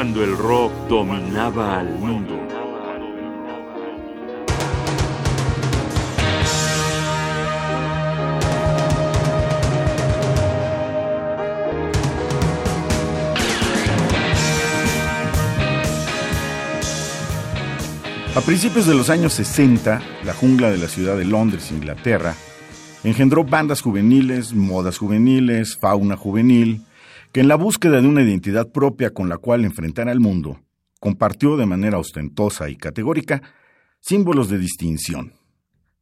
cuando el rock dominaba al mundo. A principios de los años 60, la jungla de la ciudad de Londres, Inglaterra, engendró bandas juveniles, modas juveniles, fauna juvenil, que en la búsqueda de una identidad propia con la cual enfrentar al mundo, compartió de manera ostentosa y categórica símbolos de distinción.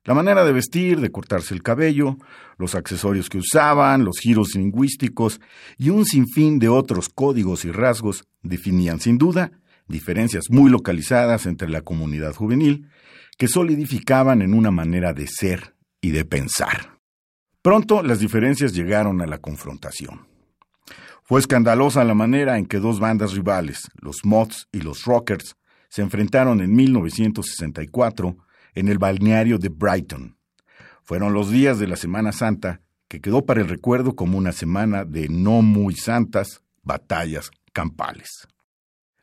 La manera de vestir, de cortarse el cabello, los accesorios que usaban, los giros lingüísticos y un sinfín de otros códigos y rasgos definían sin duda diferencias muy localizadas entre la comunidad juvenil que solidificaban en una manera de ser y de pensar. Pronto las diferencias llegaron a la confrontación. Fue escandalosa la manera en que dos bandas rivales, los Moths y los Rockers, se enfrentaron en 1964 en el balneario de Brighton. Fueron los días de la Semana Santa que quedó para el recuerdo como una semana de no muy santas batallas campales.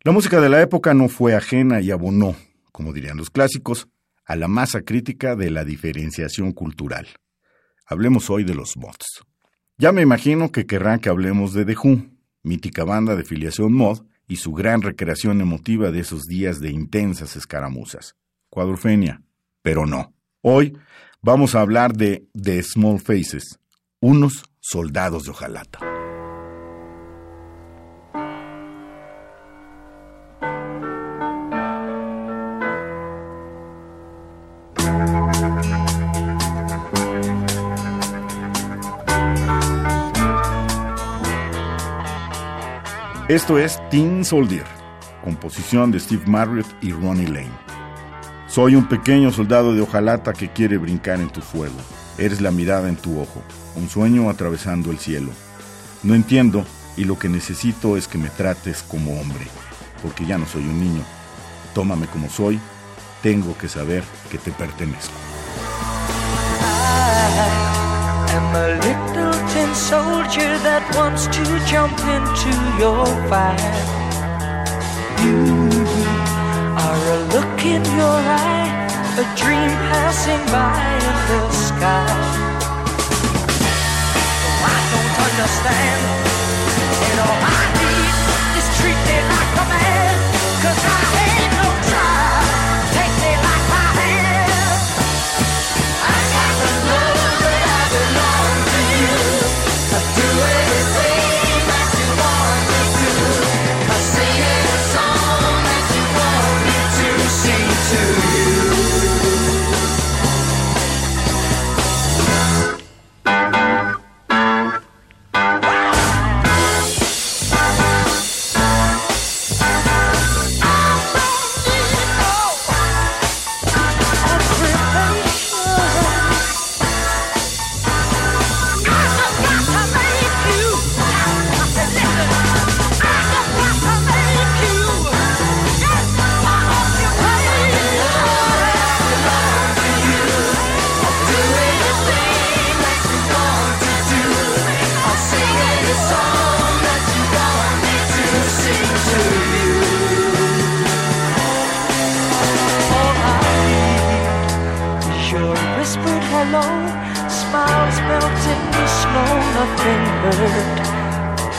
La música de la época no fue ajena y abonó, como dirían los clásicos, a la masa crítica de la diferenciación cultural. Hablemos hoy de los mods. Ya me imagino que querrán que hablemos de The Who, mítica banda de filiación mod y su gran recreación emotiva de esos días de intensas escaramuzas. Cuadrufenia. Pero no. Hoy vamos a hablar de The Small Faces, unos soldados de hojalata. Esto es Teen Soldier, composición de Steve Marriott y Ronnie Lane. Soy un pequeño soldado de hojalata que quiere brincar en tu fuego. Eres la mirada en tu ojo, un sueño atravesando el cielo. No entiendo y lo que necesito es que me trates como hombre, porque ya no soy un niño. Tómame como soy, tengo que saber que te pertenezco. Tin soldier that wants to jump into your fire. You are a look in your eye, a dream passing by in the sky. Oh, I don't understand, you oh, know, I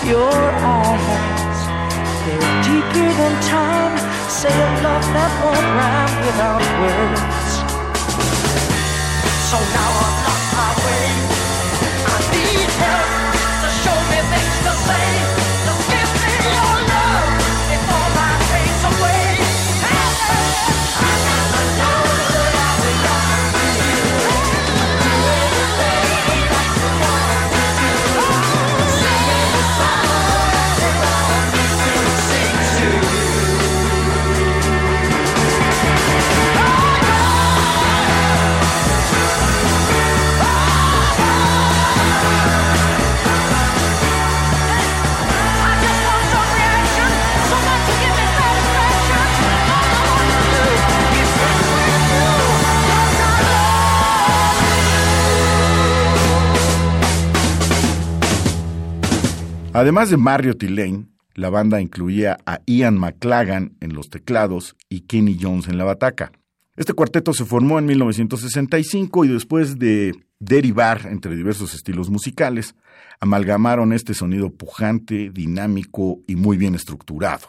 Your eyes, they're deeper than time. Say a love that won't rhyme without words. So now I'm lost my way. Además de Marriott y Lane, La banda incluía a Ian McLagan en los teclados y Kenny Jones en la bataca. Este cuarteto se formó en 1965 y después de derivar entre diversos estilos musicales, amalgamaron este sonido pujante, dinámico y muy bien estructurado.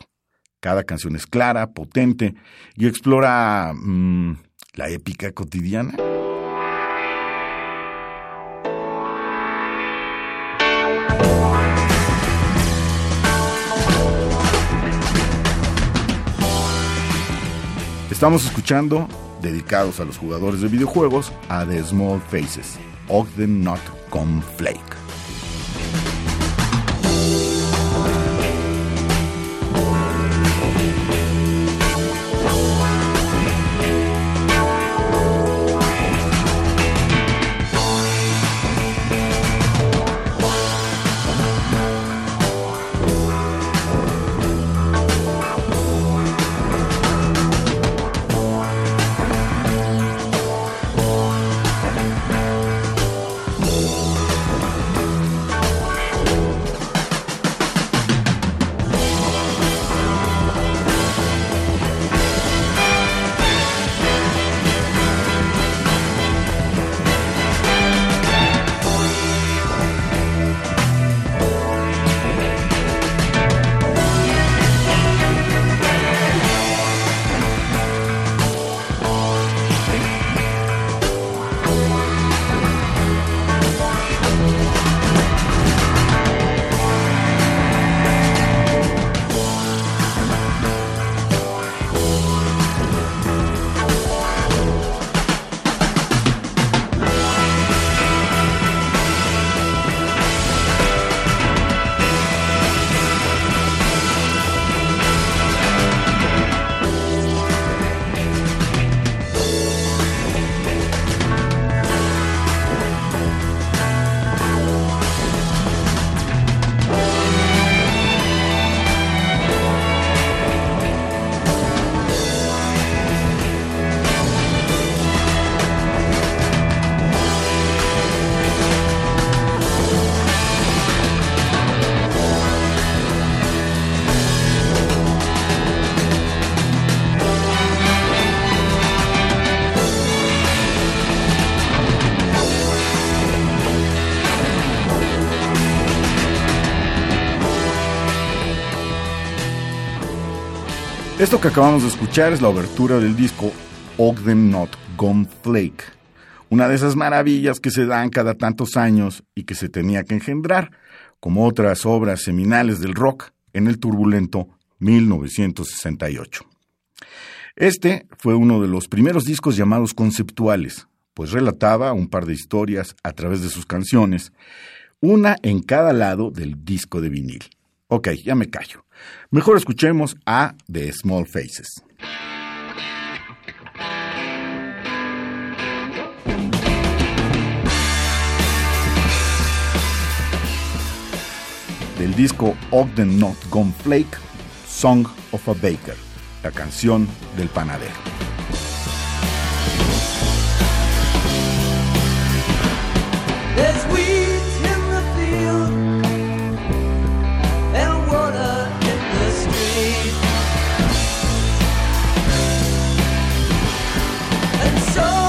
Cada canción es clara, potente y explora mm, la épica cotidiana. Estamos escuchando, dedicados a los jugadores de videojuegos, a The Small Faces, Ogden Not Flake. Esto que acabamos de escuchar es la obertura del disco Ogden Not Gone Flake, una de esas maravillas que se dan cada tantos años y que se tenía que engendrar, como otras obras seminales del rock en el turbulento 1968. Este fue uno de los primeros discos llamados conceptuales, pues relataba un par de historias a través de sus canciones, una en cada lado del disco de vinil. Ok, ya me callo. Mejor escuchemos a The Small Faces. Del disco Ogden Not Gone Flake, Song of a Baker, la canción del panadero. show.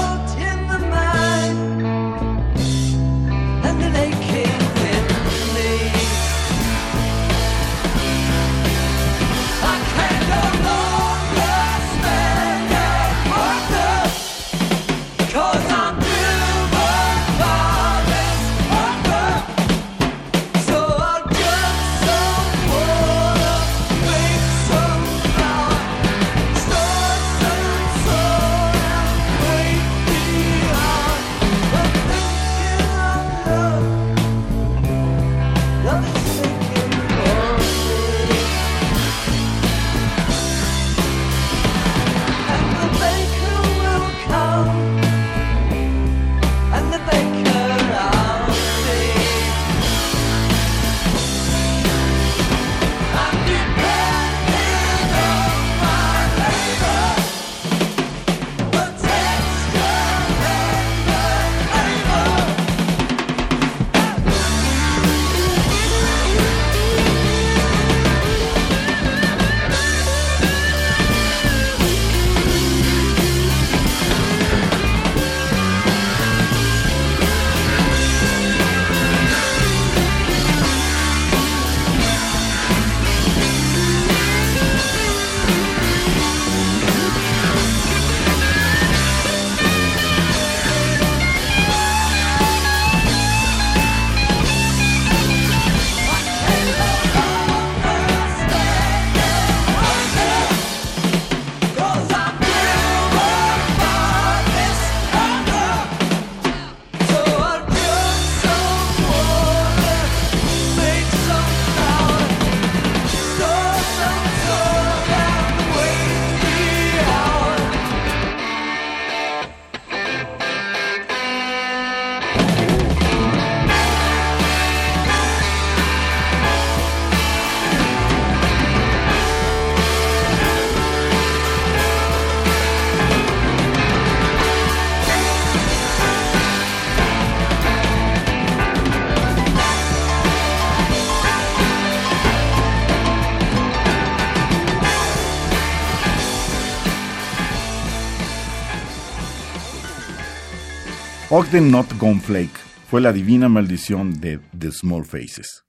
Ogden Not Gone Flake fue la divina maldición de The Small Faces.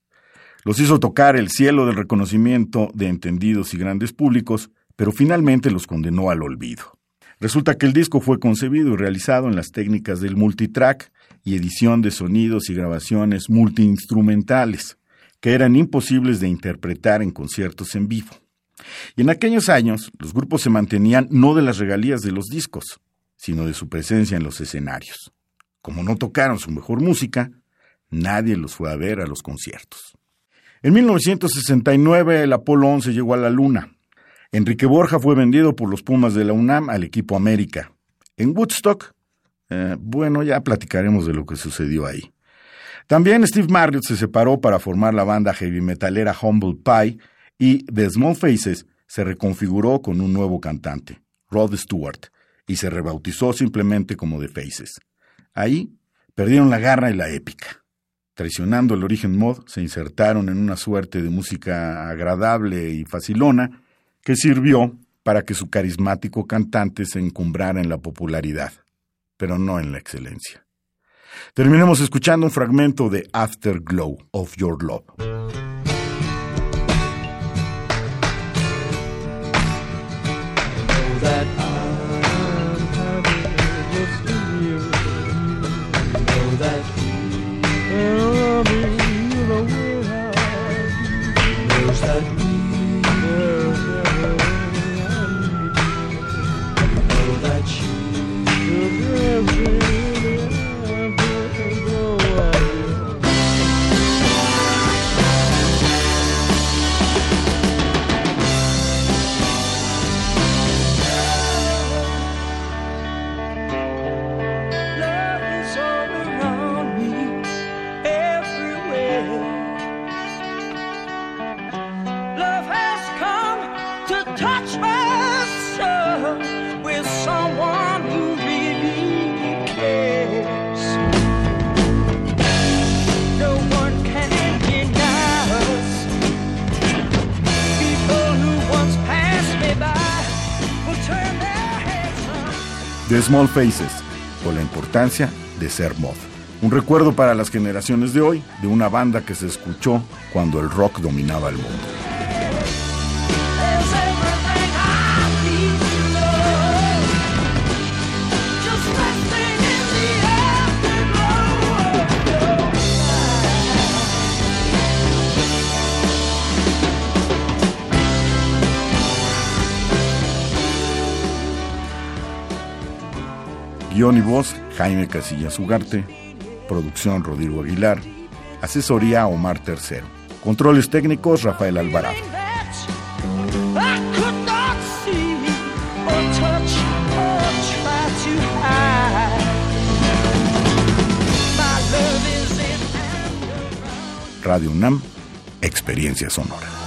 Los hizo tocar el cielo del reconocimiento de entendidos y grandes públicos, pero finalmente los condenó al olvido. Resulta que el disco fue concebido y realizado en las técnicas del multitrack y edición de sonidos y grabaciones multiinstrumentales, que eran imposibles de interpretar en conciertos en vivo. Y en aquellos años, los grupos se mantenían no de las regalías de los discos, sino de su presencia en los escenarios. Como no tocaron su mejor música, nadie los fue a ver a los conciertos. En 1969 el Apolo 11 llegó a la Luna. Enrique Borja fue vendido por los Pumas de la UNAM al equipo América. En Woodstock, eh, bueno, ya platicaremos de lo que sucedió ahí. También Steve Marriott se separó para formar la banda heavy metalera Humble Pie y The Small Faces se reconfiguró con un nuevo cantante, Rod Stewart, y se rebautizó simplemente como The Faces. Ahí perdieron la garra y la épica. Traicionando el origen mod, se insertaron en una suerte de música agradable y facilona que sirvió para que su carismático cantante se encumbrara en la popularidad, pero no en la excelencia. Terminemos escuchando un fragmento de Afterglow of Your Love. The Small Faces, por la importancia de ser mod. Un recuerdo para las generaciones de hoy de una banda que se escuchó cuando el rock dominaba el mundo. Guión y voz, Jaime Casillas Ugarte. Producción, Rodrigo Aguilar. Asesoría, Omar Tercero. Controles técnicos, Rafael Alvarado. Radio UNAM, Experiencia Sonora.